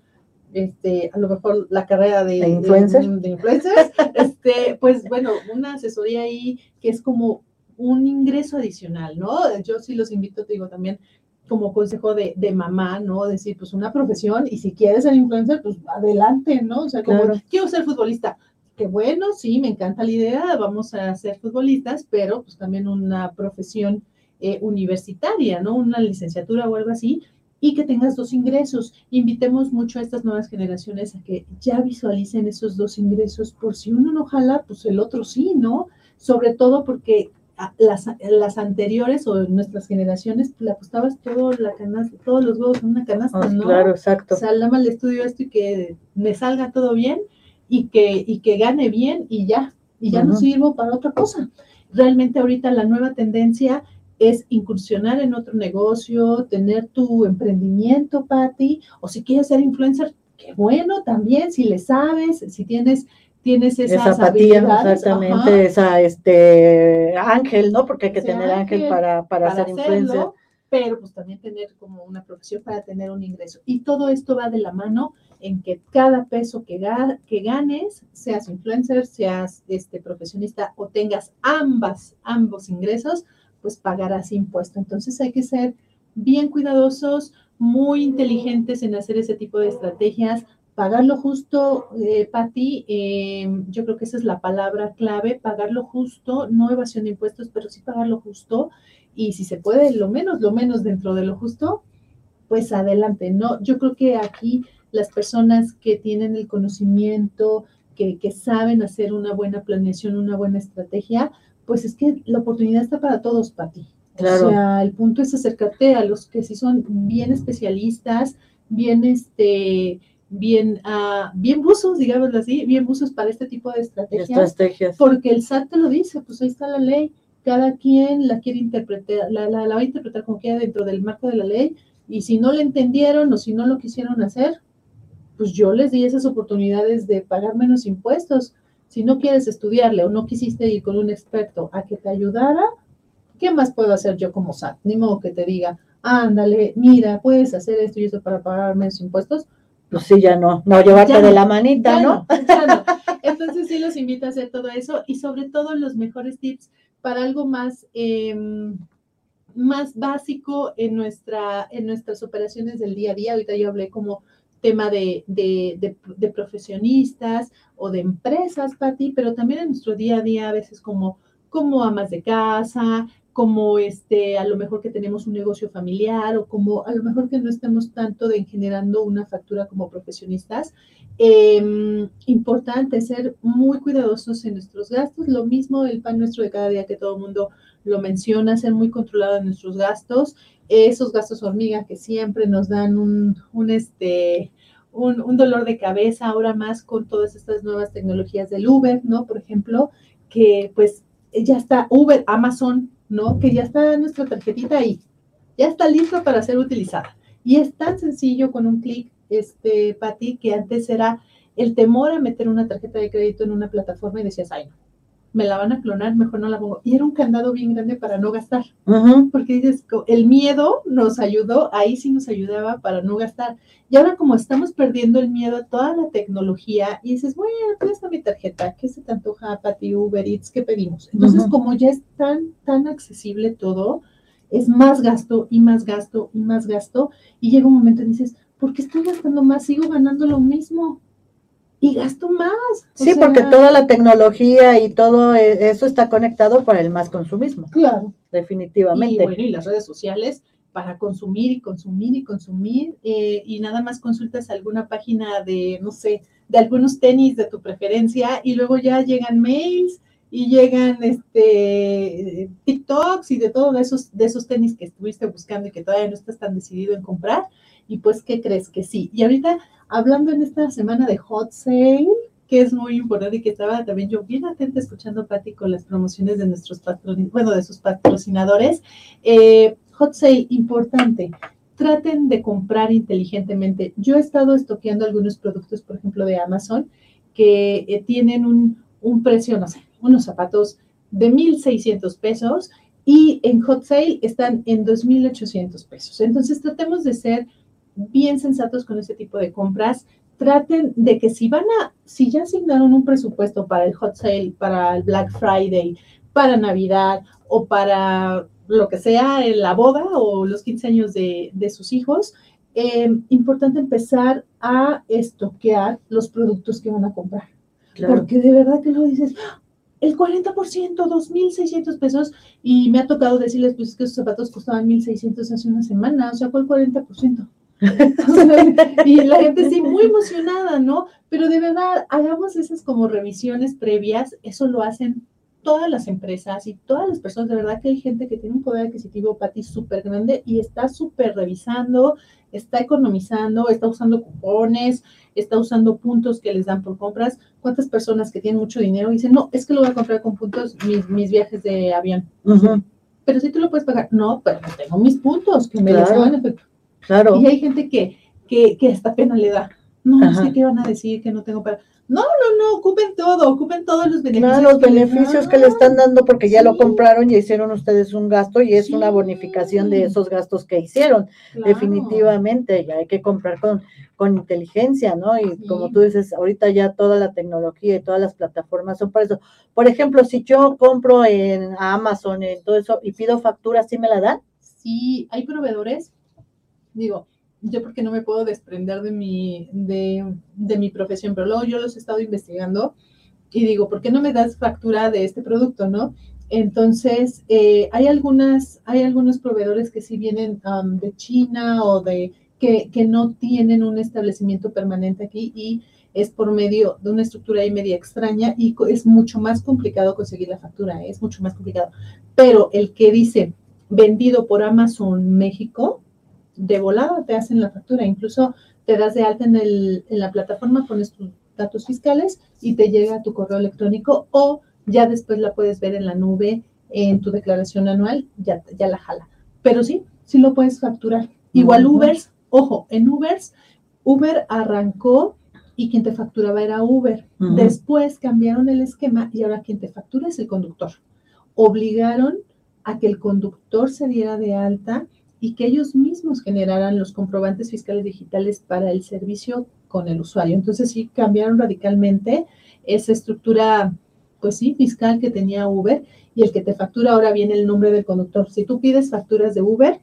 este, a lo mejor la carrera de, ¿De influencers, de, de influencers este, pues bueno, una asesoría ahí que es como un ingreso adicional, ¿no? Yo sí los invito, te digo también, como consejo de, de, mamá, ¿no? Decir, pues una profesión y si quieres ser influencer, pues adelante, ¿no? O sea, como quiero ser futbolista. Que bueno, sí, me encanta la idea, vamos a ser futbolistas, pero pues también una profesión eh, universitaria, ¿no? Una licenciatura o algo así, y que tengas dos ingresos. Invitemos mucho a estas nuevas generaciones a que ya visualicen esos dos ingresos, por si uno no jala, pues el otro sí, ¿no? Sobre todo porque las, las anteriores o nuestras generaciones, le apostabas todo la canasta, todos los huevos en una canasta, ah, ¿no? Claro, exacto. O sea, nada más le estudio esto y que me salga todo bien y que, y que gane bien y ya, y ya no sirvo para otra cosa. Realmente ahorita la nueva tendencia es incursionar en otro negocio, tener tu emprendimiento, Patti, o si quieres ser influencer, qué bueno también, si le sabes, si tienes tienes esa apatía, exactamente, esa este ángel, ¿no? Porque hay que tener ángel, para, para, ser influencer. Pero pues también tener como una profesión para tener un ingreso. Y todo esto va de la mano en que cada peso que, que ganes, seas influencer, seas este profesionista o tengas ambas, ambos ingresos, pues pagarás impuesto. Entonces hay que ser bien cuidadosos, muy inteligentes en hacer ese tipo de estrategias, pagar lo justo, eh, Patti, eh, yo creo que esa es la palabra clave, pagar lo justo, no evasión de impuestos, pero sí pagar lo justo, y si se puede, lo menos, lo menos dentro de lo justo, pues adelante, ¿no? Yo creo que aquí las personas que tienen el conocimiento, que, que saben hacer una buena planeación, una buena estrategia, pues es que la oportunidad está para todos, Patti. Claro. O sea, el punto es acercarte a los que sí son bien especialistas, bien este bien, uh, bien buzos, digámoslo así, bien buzos para este tipo de estrategias, Porque el SAT te lo dice, pues ahí está la ley, cada quien la quiere interpretar, la, la, va a interpretar como quiera dentro del marco de la ley, y si no le entendieron o si no lo quisieron hacer, pues yo les di esas oportunidades de pagar menos impuestos. Si no quieres estudiarle o no quisiste ir con un experto a que te ayudara, ¿qué más puedo hacer yo como SAT? Ni modo que te diga, ándale, mira, puedes hacer esto y eso para pagar menos impuestos pues sí, ya no, no llevarte de la manita, ¿no? Entonces sí los invito a hacer todo eso y sobre todo los mejores tips para algo más, em, más básico en, nuestra, en nuestras operaciones del día a día. Ahorita yo hablé como tema de, de, de, profesionistas o de empresas, Patti, pero también en nuestro día a día a veces como, como amas de casa, como este, a lo mejor que tenemos un negocio familiar o como a lo mejor que no estemos tanto de generando una factura como profesionistas. Em, importante ser muy cuidadosos en nuestros gastos. Lo mismo el pan nuestro de cada día que todo el mundo lo menciona, ser muy controlado en nuestros gastos. Esos gastos hormiga que siempre nos dan un, un este, un, un, dolor de cabeza, ahora más con todas estas nuevas tecnologías del Uber, ¿no? Por ejemplo, que pues ya está Uber, Amazon, ¿no? Que ya está nuestra tarjetita ahí, ya está lista para ser utilizada. Y es tan sencillo con un clic, este, Pati, que antes era el temor a meter una tarjeta de crédito en una plataforma y decías, ay, no, me la van a clonar, mejor no la pongo. Y era un candado bien grande para no gastar. Porque dices, el miedo nos ayudó, ahí sí nos ayudaba para no gastar. Y ahora como estamos perdiendo el miedo a toda la tecnología, y dices, bueno, ¿qué está mi tarjeta? ¿Qué se te antoja, Pati, Uber Eats? ¿Qué pedimos? Entonces, como ya es tan, tan accesible todo, es más gasto y más gasto y más gasto. Y llega un momento y dices, ¿por qué estoy gastando más? Sigo ganando lo mismo y gasto más. Sí, porque toda la tecnología y todo e, eso está conectado para el más consumismo. Claro. Definitivamente. Y bueno, y las redes sociales para consumir y consumir y consumir eh, y nada más consultas alguna página de, no sé, de algunos tenis de tu preferencia y luego ya llegan mails y llegan este TikToks y de todos esos, de esos tenis que estuviste buscando y que todavía no estás tan decidido en comprar. Y pues, ¿qué crees que sí? Y ahorita hablando en esta semana de hot sale, que es muy importante y que estaba también yo bien atenta escuchando Patti con las promociones de nuestros patrocinadores, bueno, de sus patrocinadores. Eh, hot sale, importante. Traten de comprar inteligentemente. Yo he estado estoqueando algunos productos, por ejemplo, de Amazon, que eh, tienen un, un precio, no sé, unos zapatos de 1.600 pesos y en hot sale están en 2.800 pesos. Entonces tratemos de ser bien sensatos con ese tipo de compras. Traten de que si van a, si ya asignaron un presupuesto para el hot sale, para el Black Friday, para Navidad o para lo que sea, la boda o los 15 años de, sus hijos, eh, importante empezar a estoquear los productos que van a comprar. Porque de verdad que lo dices. El 40%, 2.600 pesos, y me ha tocado decirles pues que esos zapatos costaban 1.600 hace una semana, o sea, ¿cuál 40%? y la gente sí, muy emocionada, ¿no? Pero de verdad, hagamos esas como revisiones previas, eso lo hacen todas las empresas y todas las personas, de verdad que hay gente que tiene un poder adquisitivo, Pati, súper grande y está súper revisando, está economizando, está usando cupones, está usando puntos que les dan por compras. ¿Cuántas personas que tienen mucho dinero dicen, no, es que lo voy a comprar con puntos mis, mis viajes de avión? Pero si tú lo puedes pagar, no, pero tengo mis puntos que me claro. dan efecto. Claro. Y hay gente que, que, que hasta pena le da. No, que qué van a decir que no tengo para. No, no, no, ocupen todo, ocupen todos los beneficios. los beneficios que le están dando porque ya lo compraron y hicieron ustedes un gasto y es una bonificación de esos gastos que hicieron. Definitivamente, ya hay que comprar con, con inteligencia, ¿no? Y como tú dices, ahorita ya toda la tecnología y todas las plataformas son para eso. Por ejemplo, si yo compro en Amazon, en todo eso, y pido factura, ¿sí me la dan? Sí, hay proveedores digo, yo porque no me puedo desprender de mi, de, mi profesión, pero luego yo los he estado investigando y digo, ¿por qué no me das factura de este producto, no? Entonces, eh, hay, algunas, hay algunos proveedores que sí vienen de China o de que, que, no tienen un establecimiento permanente aquí y es por medio de una estructura ahí media extraña y es mucho más complicado conseguir la factura, ¿eh? es mucho más complicado. Pero el que dice vendido por Amazon México, de volada te hacen la factura, incluso te das de alta en, el, en la plataforma, pones tus datos fiscales y te llega a tu correo electrónico o ya después la puedes ver en la nube en tu declaración anual, ya, ya la jala. Pero sí, sí lo puedes facturar. Igual Ubers, ojo, en Ubers, Uber arrancó y quien te facturaba era Uber. Después cambiaron el esquema y ahora quien te factura es el conductor. Obligaron a que el conductor se diera de alta y que ellos mismos generaran los comprobantes fiscales digitales para el servicio con el usuario. Entonces sí cambiaron radicalmente esa estructura pues sí, fiscal que tenía Uber y el que te factura ahora viene el nombre del conductor. Si tú pides facturas de Uber,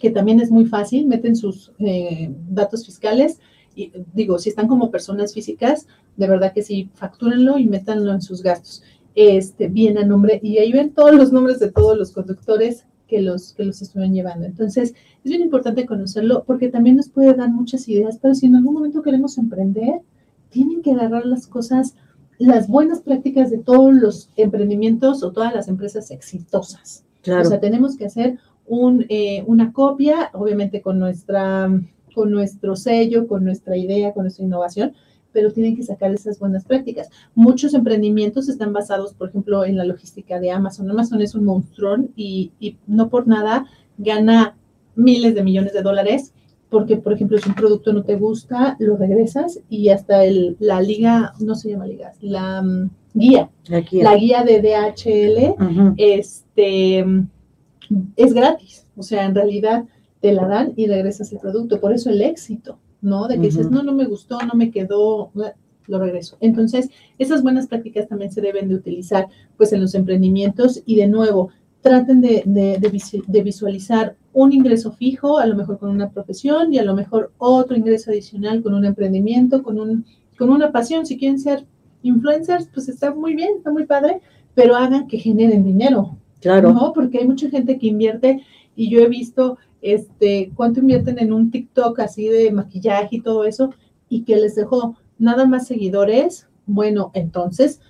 que también es muy fácil, meten sus eh, datos fiscales y digo, si están como personas físicas, de verdad que sí, factúrenlo y métanlo en sus gastos. Este, bien a nombre, y ahí ven todos los nombres de todos los conductores que los, que los estuvieron llevando. Entonces, es bien importante conocerlo porque también nos puede dar muchas ideas, pero si en algún momento queremos emprender, tienen que agarrar las cosas, las buenas prácticas de todos los emprendimientos o todas las empresas exitosas. Claro. O sea, tenemos que hacer un, eh, una copia, obviamente con, nuestra, con nuestro sello, con nuestra idea, con nuestra innovación, pero tienen que sacar esas buenas prácticas. Muchos emprendimientos están basados, por ejemplo, en la logística de Amazon. Amazon es un monstruón y, y no por nada gana miles de millones de dólares porque, por ejemplo, si un producto no te gusta, lo regresas y hasta el, la liga, no se llama liga, la mm, guía, la guía, de DHL, este, es gratis. O sea, en realidad te la dan y regresas el producto. Por eso el éxito, ¿no? De que dices, no, no me gustó, no me quedó, lo regreso. Entonces, esas buenas prácticas también se deben de utilizar, pues, en los emprendimientos y de nuevo, traten de, visualizar un ingreso fijo, a lo mejor con una profesión y a lo mejor otro ingreso adicional con un emprendimiento, con, un, con una pasión. Si quieren ser influencers, pues está muy bien, está muy padre, pero hagan que generen dinero. Claro. ¿no? Porque hay mucha gente que invierte y yo he visto este, cuánto invierten en un TikTok así de maquillaje y todo eso y que les dejó nada más seguidores. Bueno, entonces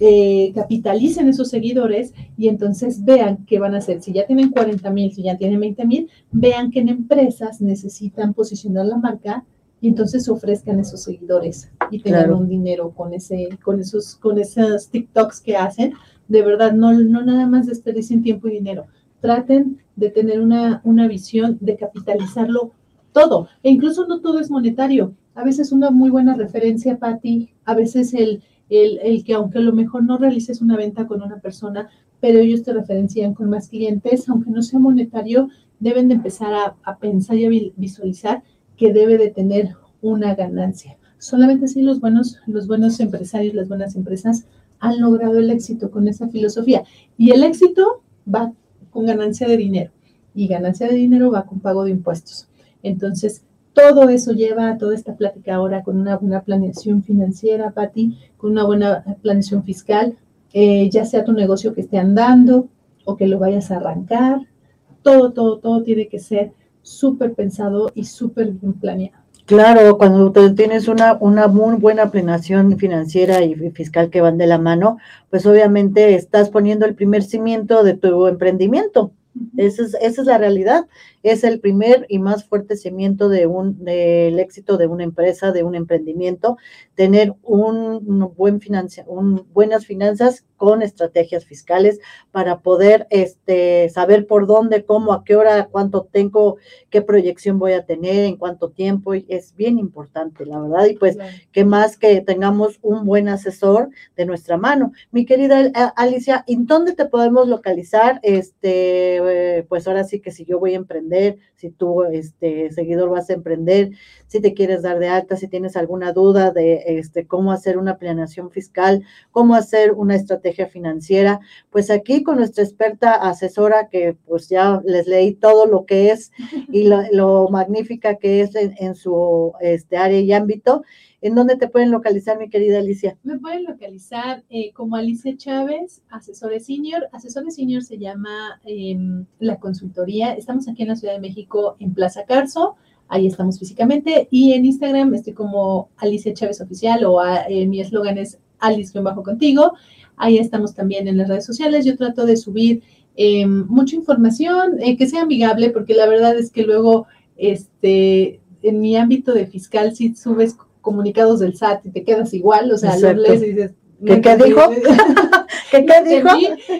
eh, capitalicen esos seguidores y entonces vean qué van a hacer. Si ya tienen 40 mil, si ya tienen 20 mil, vean que en empresas necesitan posicionar la marca y entonces ofrezcan esos seguidores y tengan un dinero con ese, con esos, con esos TikToks que hacen. De verdad, no, no nada más desperdicien tiempo y dinero. Traten de tener una, una visión de capitalizarlo todo. E incluso no todo es monetario. A veces una muy buena referencia para ti, a veces el, el, que aunque a lo mejor no realices una venta con una persona, pero ellos te referencian con más clientes, aunque no sea monetario, deben de empezar a, a pensar y a visualizar que debe de tener una ganancia. Solamente así los buenos, los buenos empresarios, las buenas empresas han logrado el éxito con esa filosofía. Y el éxito va con ganancia de dinero. Y ganancia de dinero va con pago de impuestos. Entonces, todo eso lleva a toda esta plática ahora con una buena planeación financiera, Patti, con una buena planeación fiscal, eh, ya sea tu negocio que esté andando o que lo vayas a arrancar. Todo, todo, todo tiene que ser súper pensado y súper bien planeado. Claro, cuando tienes una, una muy buena planeación financiera y fiscal que van de la mano, pues obviamente estás poniendo el primer cimiento de tu emprendimiento. Esa es, esa es la realidad es el primer y más fuerte cimiento de un, del éxito de una empresa, de un emprendimiento, tener un, buen financia, un, buenas finanzas con estrategias fiscales para poder este, saber por dónde, cómo, a qué hora, cuánto tengo, qué proyección voy a tener, en cuánto tiempo. Es bien importante, la verdad. Y pues, que más que tengamos un buen asesor de nuestra mano. Mi querida eh, Alicia, ¿en dónde te podemos localizar? Este, eh, pues ahora sí que si yo voy a emprender si tú, este, seguidor, vas a emprender, si te quieres dar de alta, si tienes alguna duda de este, cómo hacer una planeación fiscal, cómo hacer una estrategia financiera, pues aquí con nuestra experta asesora, que pues ya les leí todo lo que es y lo, magnífica que es en, su este, área y ámbito. ¿En dónde te pueden localizar, mi querida Alicia? Me pueden localizar eh, como Alicia Chávez, asesores senior. Asesores senior se llama em, la consultoría. Estamos aquí en la Ciudad de México, en Plaza Carso. Ahí estamos físicamente. Y en Instagram estoy como Alicia Chávez Oficial o eh, mi eslogan es Alice bajo contigo. Ahí estamos también en las redes sociales. Yo trato de subir em, mucha información eh, que sea amigable, porque la verdad es que luego, este, en mi ámbito de fiscal, si subes comunicados del SAT y te quedas igual, o sea, lo lees y dices, ¿Qué, ¿Qué, dijo? ¿Qué, ¿Qué dijo?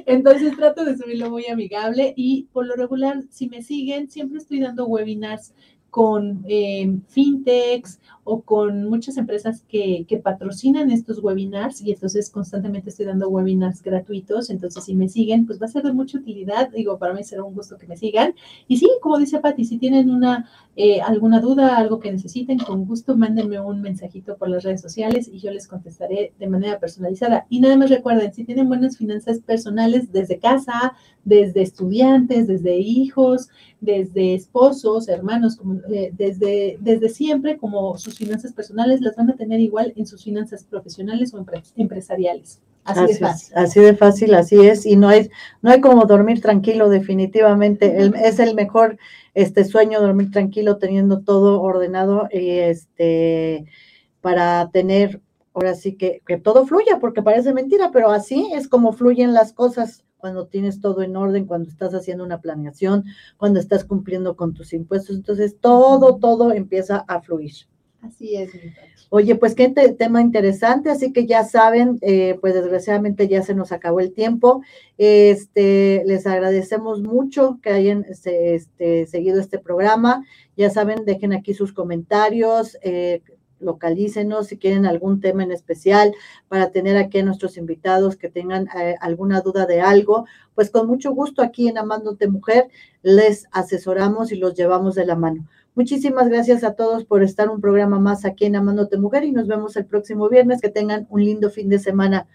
Entonces trato de subirlo muy amigable y por lo regular, si me siguen, siempre estoy dando webinars con eh, fintechs o con muchas empresas que, que, patrocinan estos webinars y entonces constantemente estoy dando webinars gratuitos. Entonces, si me siguen, pues va a ser de mucha utilidad. Digo, para mí será un gusto que me sigan. Y sí, como dice Patti, si tienen una eh, alguna duda, algo que necesiten, con gusto mándenme un mensajito por las redes sociales y yo les contestaré de manera personalizada. Y nada más recuerden, si tienen buenas finanzas personales desde casa, desde estudiantes, desde hijos, desde esposos, hermanos, eh, desde, desde siempre, como sus finanzas personales las van a tener igual en sus finanzas profesionales o empresariales. Así, de fácil. así de fácil, así es. Y no hay, no hay como dormir tranquilo, definitivamente. es el mejor este sueño, dormir tranquilo, teniendo todo ordenado y este para tener ahora sí que, que todo fluya, porque parece mentira, pero así es como fluyen las cosas cuando tienes todo en orden, cuando estás haciendo una planeación, cuando estás cumpliendo con tus impuestos. Entonces, todo, todo empieza a fluir. Así es. Oye, pues qué tema interesante, así que ya saben, eh, pues desgraciadamente ya se nos acabó el tiempo. Este, les agradecemos mucho que hayan este, este seguido este programa. Ya saben, dejen aquí sus comentarios, eh, localícenos si quieren algún tema en especial para tener aquí a nuestros invitados que tengan eh, alguna duda de algo, pues con mucho gusto aquí en Amándote Mujer les asesoramos y los llevamos de la mano. Muchísimas gracias a todos por estar un programa más aquí en Amándote Mujer y nos vemos el próximo viernes. Que tengan un lindo fin de semana.